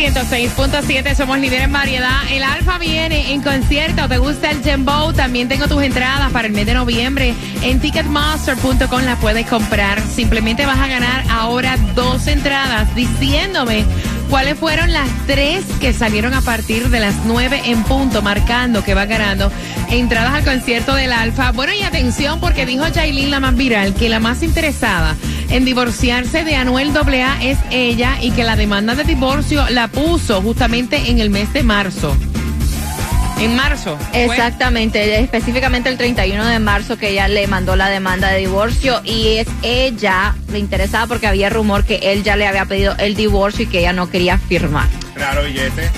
106.7, somos líderes en variedad. El Alfa viene en concierto. ¿Te gusta el Dembow? También tengo tus entradas para el mes de noviembre. En ticketmaster.com las puedes comprar. Simplemente vas a ganar ahora dos entradas diciéndome cuáles fueron las tres que salieron a partir de las nueve en punto, marcando que va ganando entradas al concierto del Alfa. Bueno, y atención, porque dijo Jailin, la más viral, que la más interesada en divorciarse de Anuel AA es ella y que la demanda de divorcio la puso justamente en el mes de marzo. En marzo. fue. Exactamente, específicamente el 31 de marzo que ella le mandó la demanda de divorcio y es ella le interesaba porque había rumor que él ya le había pedido el divorcio y que ella no quería firmar. Claro, billete.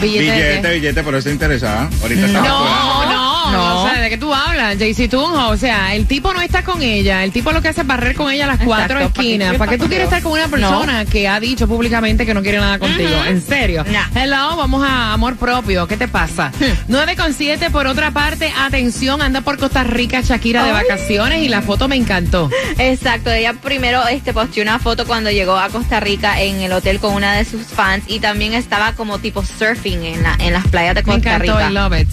¿Billete? Billete, billete, por eso está interesada. Ahorita No, no. O sea, ¿de qué tú hablas, JC Tunjo? O sea, el tipo no está con ella. El tipo lo que hace es barrer con ella las cuatro Exacto, ¿para qué esquinas. ¿Para qué tú quieres estar con una persona que ha dicho públicamente que no quiere nada contigo? ¿En serio? No. Hello, vamos a amor propio. ¿Qué te pasa? 9 con 7, por otra parte, atención, anda por Costa Rica Shakira de vacaciones y la foto me encantó. Exacto, ella primero este posteó una foto cuando llegó a Costa Rica en el hotel con una de sus fans y también estaba como tipo surfing en, la, en las playas de Me Costa encantó, Rica. I love it.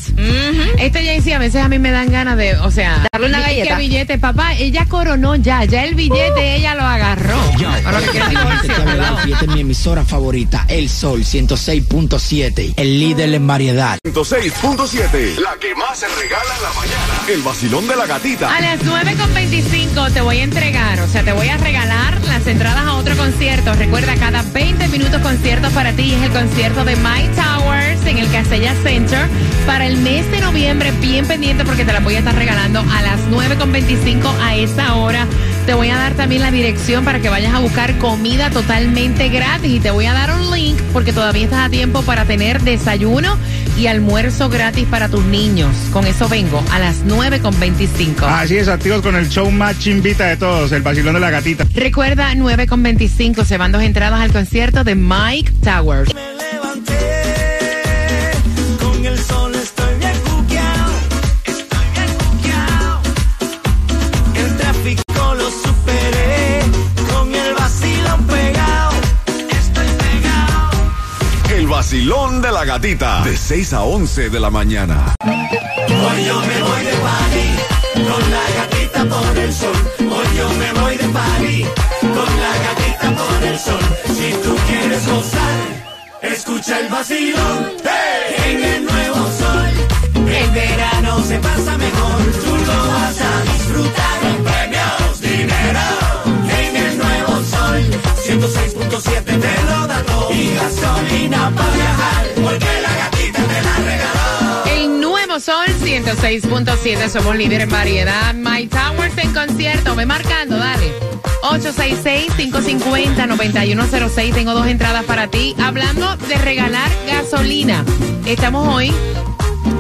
Este JC a veces a mí me dan ganas de, o sea, Darle una ¿qué- galleta. ¿Qué billete? Papá, ella coronó ya, ya el billete ella lo agarró. Yo, lo que divorcio, mi emisora favorita, El Sol 106.7, el líder en variedad. 106.7, la que más se regala en la mañana. El vacilón de la gatita. A las 9.25 te voy a entregar, o sea, te voy a regalar las entradas a otro concierto. Recuerda, cada 20 minutos conciertos para ti es el concierto de My En el Casella Center para el mes de noviembre. Bien pendiente porque te la voy a estar regalando a las 9.25 a esa hora. Te voy a dar también la dirección para que vayas a buscar comida totalmente gratis y te voy a dar un link porque todavía estás a tiempo para tener desayuno y almuerzo gratis para tus niños. Con eso vengo a las 9.25. Así es, activos con el show más chimbita de todos, el vacilón de la gatita. Recuerda, 9.25 se van dos entradas al concierto de Mike Towers. De 6 a 11 de la mañana. Hoy yo me voy de party, con la gatita por el sol. Hoy yo me voy de party, con la gatita por el sol. Si tú quieres gozar, escucha el vacilón. ¡Hey! En el nuevo sol, 106.7, somos líder en variedad. My Towers en concierto, ve marcando, dale. 866-550-9106, tengo dos entradas para ti. Hablando de regalar gasolina, estamos hoy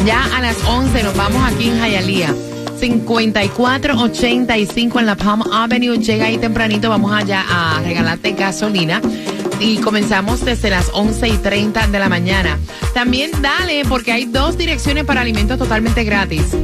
ya a las 11, nos vamos aquí en Hialeah. 5485 en la Palm Avenue. Llega ahí tempranito, vamos allá a regalarte gasolina. Y comenzamos desde las 11 y 30 de la mañana. También dale, porque hay dos direcciones para alimentos totalmente gratis.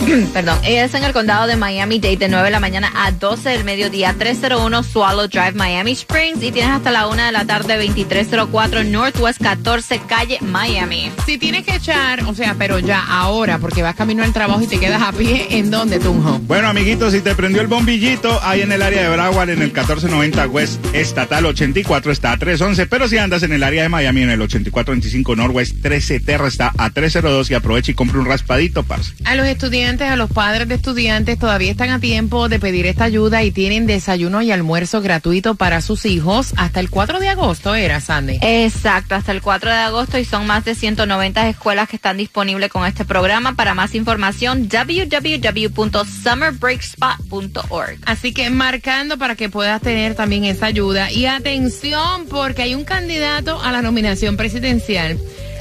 Perdón, es en el condado de Miami-Dade de 9 de la mañana a 12 del mediodía, 301 Swallow Drive, Miami Springs y tienes hasta la 1 de la tarde, 2304 Northwest 14 Calle, Miami. Si tienes que echar, o sea, pero ya ahora, porque vas camino al trabajo y te quedas a pie, ¿en dónde, Tunjo? Bueno, amiguitos, si te prendió el bombillito, ahí en el área de Broward, en el 1490 West Estatal 84 está a 311, pero si andas en el área de Miami, en el 8425 Northwest 13 Terra está a 302 y aprovecha y compra un raspadito, parce. A los estudiantes estudiantes, a los padres de estudiantes, todavía están a tiempo de pedir esta ayuda y tienen desayuno y almuerzo gratuito para sus hijos hasta el 4 de agosto, ¿era, Sandy? Exacto, hasta el 4 de agosto y son más de 190 escuelas que están disponibles con este programa. Para más información, www.summerbreakspot.org. Así que marcando para que puedas tener también esa ayuda. Y atención, porque hay un candidato a la nominación presidencial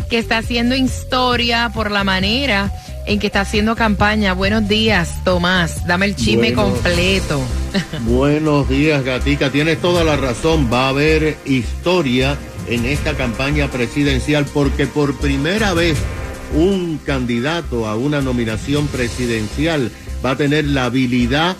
que está haciendo historia por la manera en que está haciendo campaña. Buenos días, Tomás. Dame el chisme Bueno. completo. Buenos días, Gatica. Tienes toda la razón. Va a haber historia en esta campaña presidencial porque por primera vez un candidato a una nominación presidencial va a tener la habilidad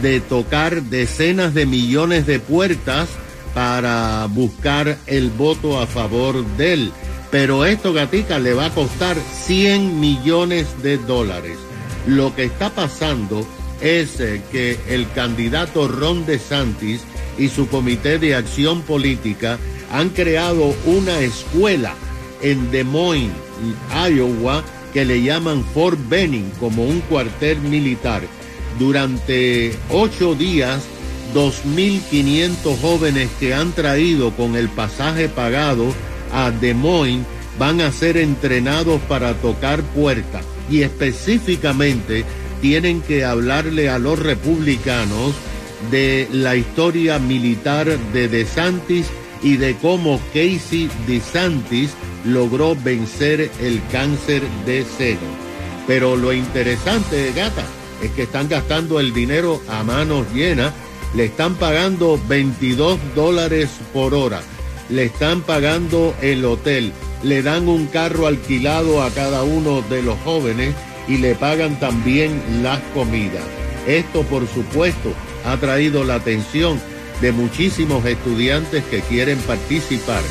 de tocar decenas de millones de puertas para buscar el voto a favor de él. Pero esto, Gatica, le va a costar 100 millones de dólares. Lo que está pasando es eh, que el candidato Ron DeSantis y su comité de acción política han creado una escuela en Des Moines, Iowa, que le llaman Fort Benning como un cuartel militar. Durante ocho días, 2.500 jóvenes que han traído con el pasaje pagado a Des Moines van a ser entrenados para tocar puertas y específicamente tienen que hablarle a los republicanos de la historia militar de DeSantis y de cómo Casey DeSantis logró vencer el cáncer de seno. Pero lo interesante, gata, es que están gastando el dinero a manos llenas, le están pagando 22 dólares por hora, le están pagando el hotel, le dan un carro alquilado a cada uno de los jóvenes y le pagan también las comidas. Esto, por supuesto, ha traído la atención de muchísimos estudiantes que quieren participar.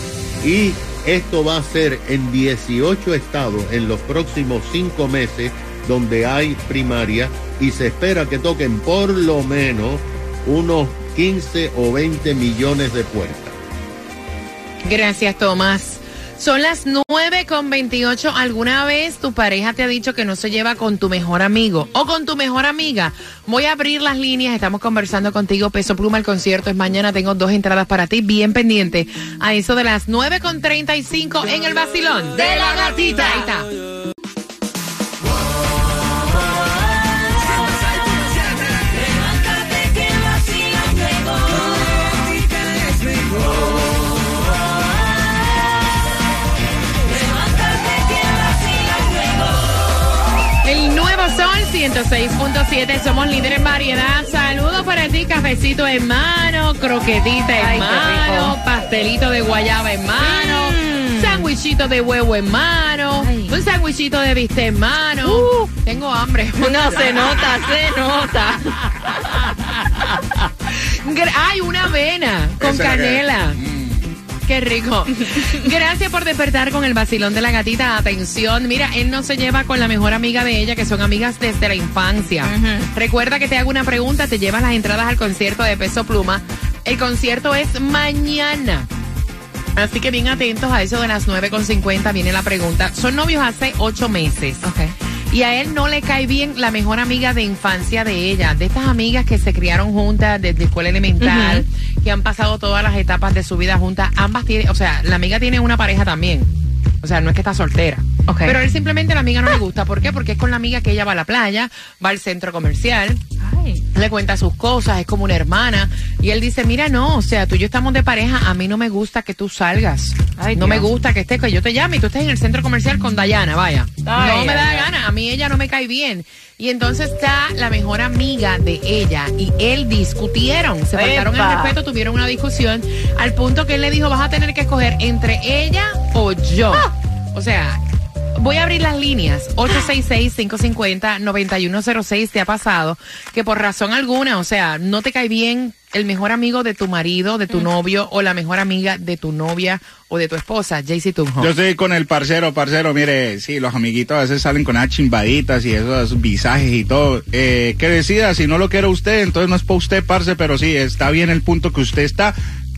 Y esto va a ser en 18 estados en los próximos cinco meses donde hay primaria y se espera que toquen por lo menos unos 15 o 20 millones de puertas. Gracias, Tomás. Son las 9 con 28. ¿Alguna vez tu pareja te ha dicho que no se lleva con tu mejor amigo o con tu mejor amiga? Voy a abrir las líneas. Estamos conversando contigo. Peso Pluma, el concierto es mañana. Tengo dos entradas para ti. Bien pendiente. A eso de las 9 con 35 en el vacilón de la gatita. Ahí está. 106.7, somos líderes en variedad. Saludos para ti, cafecito en mano, croquetita en mano, pastelito de guayaba en mano, sándwichito de huevo en mano, Ay. un sándwichito de bistec en mano. Tengo hambre. No, se nota, se nota. Gra- Ay, una avena con Esa canela. Qué rico. Gracias por despertar con el vacilón de la gatita. Atención, mira, él no se lleva con la mejor amiga de ella, que son amigas desde la infancia. Recuerda que te hago una pregunta, te llevas las entradas al concierto de Peso Pluma. El concierto es mañana. Así que bien atentos a eso de las 9.50 viene la pregunta. Son novios hace ocho meses. Y a él no le cae bien la mejor amiga de infancia de ella, de estas amigas que se criaron juntas desde escuela elemental, que han pasado todas las etapas de su vida juntas. Ambas tienen, o sea, la amiga tiene una pareja también. O sea, no es que está soltera. Ok. Pero a él simplemente la amiga no le gusta. ¿Por qué? Porque es con la amiga que ella va a la playa, va al centro comercial, Ay. le cuenta sus cosas, es como una hermana. Y él dice, mira, no, o sea, tú y yo estamos de pareja, a mí no me gusta que tú salgas. Ay, no me gusta que estés, que yo te llame y tú estés en el centro comercial con Dayana, vaya. Ay, no me da gana, a mí ella no me cae bien. Y entonces está la mejor amiga de ella y él discutieron, se faltaron el respeto, tuvieron una discusión al punto que él le dijo, vas a tener que escoger entre ella o yo. Ah. O sea, Voy a abrir las líneas. 866-550-9106. ¿Te ha pasado que por razón alguna, o sea, no te cae bien el mejor amigo de tu marido, de tu novio o la mejor amiga de tu novia o de tu esposa? Jaycee Tunjo. Yo estoy con el parcero, parcero, mire, sí, los amiguitos a veces salen con esas chimbaditas y esos visajes y todo. Eh, que decida, si no lo quiere usted, entonces no es para usted, parce, pero sí, está bien el punto que usted está.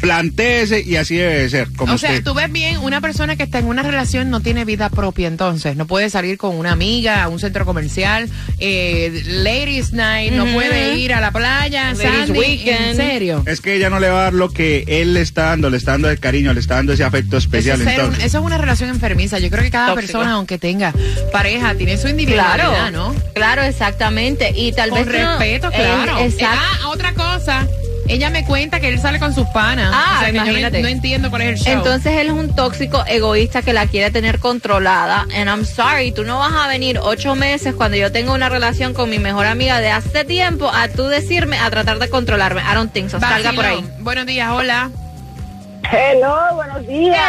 Plantéese y así debe de ser. Como o sea, usted. tú ves bien, una persona que está en una relación no tiene vida propia, entonces no puede salir con una amiga a un centro comercial, eh, ladies night, no puede ir a la playa, Ladies Sandy, weekend. en serio. Es que ella no le va a dar lo que él le está dando, le está dando el cariño, le está dando ese afecto Eso especial. es, un- entonces. eso es una relación enfermiza. Yo creo que cada Tóxico. persona, aunque tenga pareja, tiene su individualidad, Claro, ¿no? claro, exactamente. Y tal Con vez no- respeto, eh, claro. exacto. ah, otra cosa. Ella me cuenta que él sale con sus panas. Ah, o sea, que yo no- imagínate. no, entiendo cuál es el show. Entonces él es un tóxico egoísta que la quiere tener controlada. And I'm sorry, tú no vas a venir ocho meses cuando yo tengo una relación con mi mejor amiga de hace tiempo a tú decirme, a tratar de controlarme. I don't think so. Salga por ahí. Buenos días, hola. Hello, buenos días.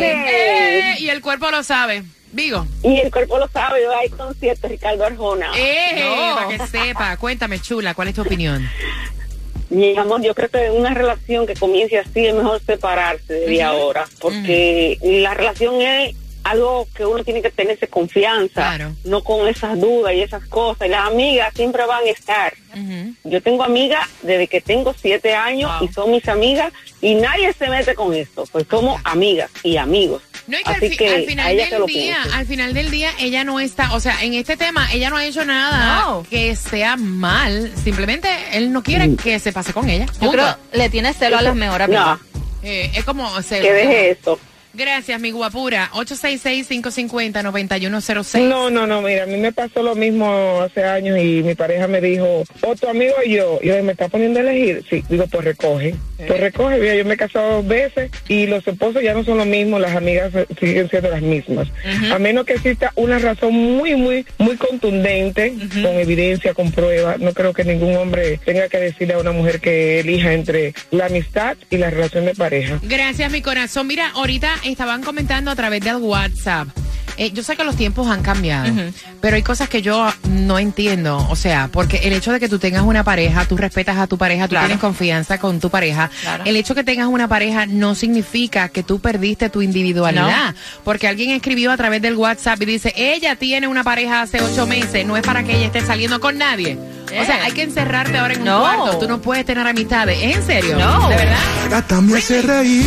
Eh, y el cuerpo lo sabe. Digo. Y el cuerpo lo sabe, yo hay concierto, Ricardo Arjona. Eh, No. para que sepa. Cuéntame, chula, ¿cuál es tu opinión? Mi amor, yo creo que una relación que comience así es mejor separarse de ahora, porque la relación es algo que uno tiene que tenerse confianza, Claro. no con esas dudas y esas cosas. Y las amigas siempre van a estar. Yo tengo amigas desde que tengo siete años Wow. y son mis amigas y nadie se mete con esto, pues somos amigas y amigos. No, y que, al, Así fi- que al final del día, piense. al final del día, ella no está, o sea, en este tema, ella no ha hecho nada No. que sea mal. Simplemente él no quiere que se pase con ella. Yo creo le tiene celo a las mejores amigas. No, Eh, es como se- que deje esto. Gracias, mi guapura. 866-550-9106. No, no, no, mira, a mí me pasó lo mismo hace años y mi pareja me dijo, o tu amigo y yo, y yo, ¿me está poniendo a elegir? Sí, digo, pues recoge. Pues recoge, mira, yo me he casado dos veces y los esposos ya no son lo mismo, las amigas eh, siguen siendo las mismas. A menos que exista una razón muy, muy, muy contundente, con evidencia, con prueba, no creo que ningún hombre tenga que decirle a una mujer que elija entre la amistad y la relación de pareja. Gracias, mi corazón. Mira, ahorita estaban comentando a través del WhatsApp. Eh, yo sé que los tiempos han cambiado, pero hay cosas que yo no entiendo. O sea, porque el hecho de que tú tengas una pareja, tú respetas a tu pareja, tú Claro. tienes confianza con tu pareja. Claro. El hecho que tengas una pareja no significa que tú perdiste tu individualidad. Porque alguien escribió a través del WhatsApp y dice, ella tiene una pareja hace ocho meses, no es para que ella esté saliendo con nadie. O sea, Eh. hay que encerrarte ahora en un cuarto. Tú no puedes tener amistades. ¿Es en serio? No. ¿De verdad? Gata me hace reír.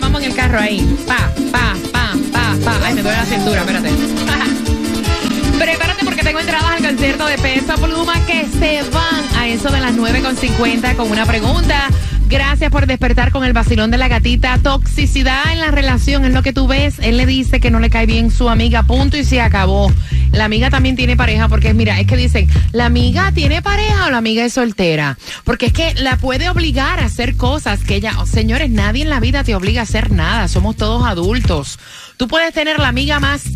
vamos en el carro ahí. Pa, pa, pa, pa, pa. Ay, me duele la cintura, espérate. Prepárate porque tengo entradas al concierto de Peso Pluma que se van a eso de las 9.50 con una pregunta. Gracias por despertar con el vacilón de la gatita. Toxicidad en la relación es lo que tú ves. Él le dice que no le cae bien su amiga, punto y se acabó. La amiga también tiene pareja porque mira, es que dicen, ¿la amiga tiene pareja o la amiga es soltera? Porque es que la puede obligar a hacer cosas que ella, señores, nadie en la vida te obliga a hacer nada. Somos todos adultos. Tú puedes tener la amiga más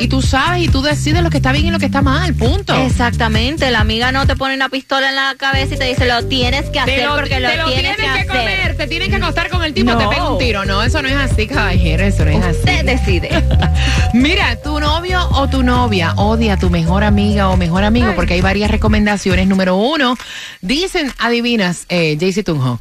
y tú sabes y tú decides lo que está bien y lo que está mal, punto. Exactamente, la amiga no te pone una pistola en la cabeza y te dice lo tienes que Te hacer lo, porque lo, te lo tienes, que, hacer. comer, te tienes que acostar con el tipo, No. te pega un tiro. No, eso no es así, caballero, eso no es así. Usted decide. Mira, tu novio o tu novia odia a tu mejor amiga o mejor amigo, porque hay varias recomendaciones. Número uno, dicen, adivinas, eh, Jaycee Tunjo,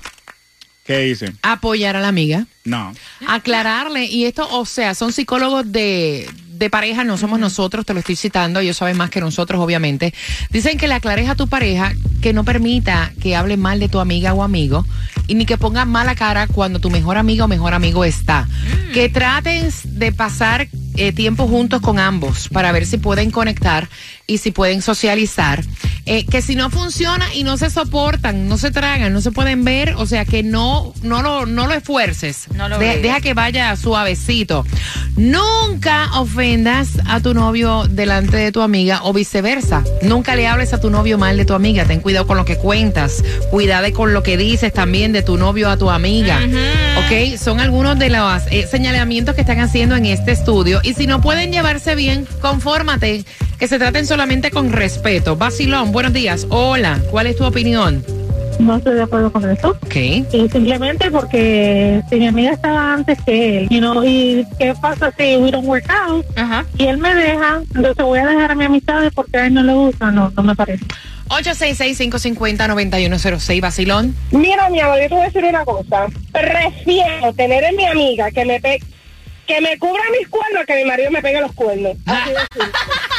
¿Qué dicen? apoyar a la amiga, No. aclararle, y esto, o sea, son psicólogos de, de pareja, no somos nosotros, te lo estoy citando, ellos saben más que nosotros, obviamente. Dicen que le aclares a tu pareja que no permita que hable mal de tu amiga o amigo, y ni que ponga mala cara cuando tu mejor amiga o mejor amigo está. Que traten de pasar eh, tiempo juntos con ambos para ver si pueden conectar y si pueden socializar. Eh, que si no funciona y no se soportan, no se tragan, no se pueden ver, o sea que no, no lo, no lo esfuerces. No lo De- obligues. deja que vaya suavecito. Nunca ofendas a tu novio delante de tu amiga o viceversa. Nunca le hables a tu novio mal de tu amiga. Ten cuidado con lo que cuentas. Cuidado con lo que dices también de tu novio a tu amiga. ¿Ok? Son algunos de los eh, señalamientos que están haciendo en este estudio. Y si no pueden llevarse bien, confórmate. Que se traten solamente con respeto. Basilón, buenos días. Hola, ¿cuál es tu opinión? no estoy de acuerdo con eso. Ok. Y simplemente porque si mi amiga estaba antes que él, you know, y qué pasa si we don't work out Ajá. y él me deja, entonces voy a dejar a mi amistad porque a él no le gusta, no, no me parece. 866-550-9106, Basilón. Mira, mi amor, yo te voy a decir una cosa. Prefiero tener en mi amiga que me pe que me cubra mis cuernos que mi marido me pegue los cuernos. Así de.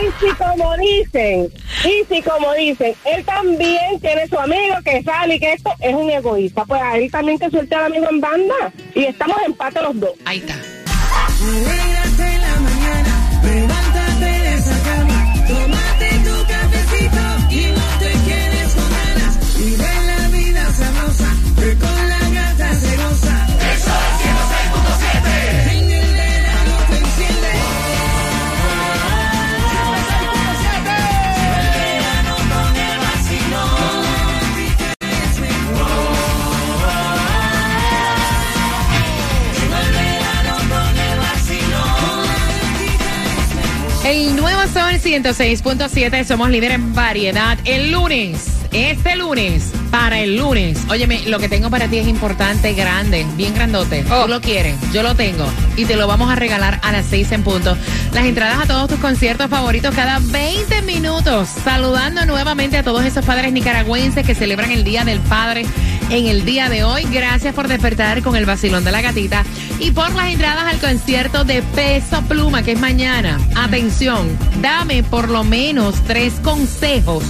Y si como dicen, y si como dicen, él también tiene su amigo que sale y que esto es un egoísta. Pues a él también que suelte al amigo en banda y estamos en empate los dos. Ahí está. 106.7, somos líder en variedad. El lunes, este lunes, para el lunes. Óyeme, lo que tengo para ti es importante, grande, bien grandote. Tú lo quieres, yo lo tengo. Y te lo vamos a regalar a las 6 en punto. Las entradas a todos tus conciertos favoritos cada 20 minutos. Saludando nuevamente a todos esos padres nicaragüenses que celebran el Día del Padre en el día de hoy. Gracias por despertar con el vacilón de la gatita y por las entradas al concierto de Peso Pluma, que es mañana. Atención, dame por lo menos tres consejos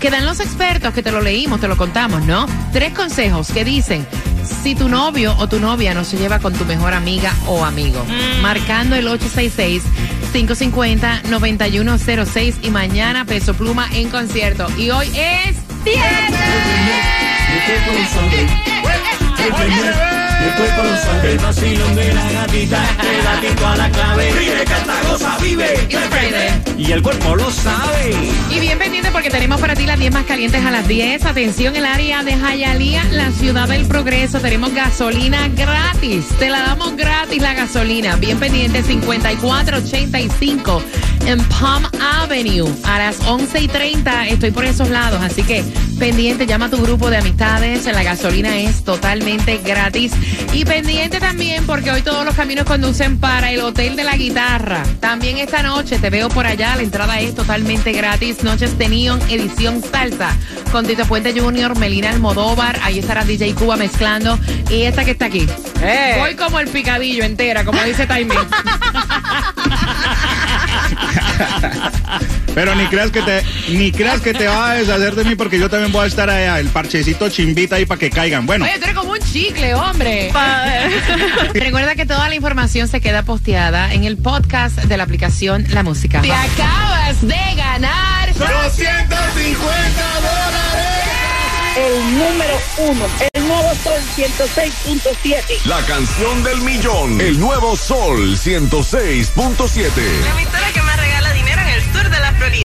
que dan los expertos, que te lo leímos, te lo contamos, ¿no? Tres consejos que dicen. Si tu novio o tu novia no se lleva con tu mejor amiga o amigo, marcando el 866 550-9106 y mañana Peso Pluma en concierto. Y hoy es El vacilón de la gatita, el gatito a la clave. Vive, vive. Y el cuerpo lo sabe. Y bien pendiente porque tenemos para ti las 10 más calientes a las 10. Atención, el área de Jayalía, la ciudad del progreso. Tenemos gasolina gratis. Te la damos gratis la gasolina. Bien pendiente, 5485 en Palm Avenue. A las 11 y 30 estoy por esos lados. Así que pendiente, llama a tu grupo de amistades. La gasolina es totalmente gratis. Y pendiente también porque hoy todos los caminos conducen para el Hotel de la Guitarra. También esta noche te veo por allá. La entrada es totalmente gratis. Noches de Neon, edición salsa. Con Tito Puente Jr., Melina Almodóvar. Ahí estará DJ Cuba mezclando. Y esta que está aquí. Voy como el picadillo entera, como dice Taimí. Pero ni creas que te ni creas que te vas a deshacer de mí porque yo también voy a estar allá, el parchecito chimbita ahí para que caigan. Bueno, Oye, tú eres como un chicle, hombre. Recuerda que toda la información se queda posteada en el podcast de la aplicación La Música. Te acabas de ganar 250 dólares. El número uno, el nuevo Sol 106.7. La canción del millón. El nuevo Sol 106.7. La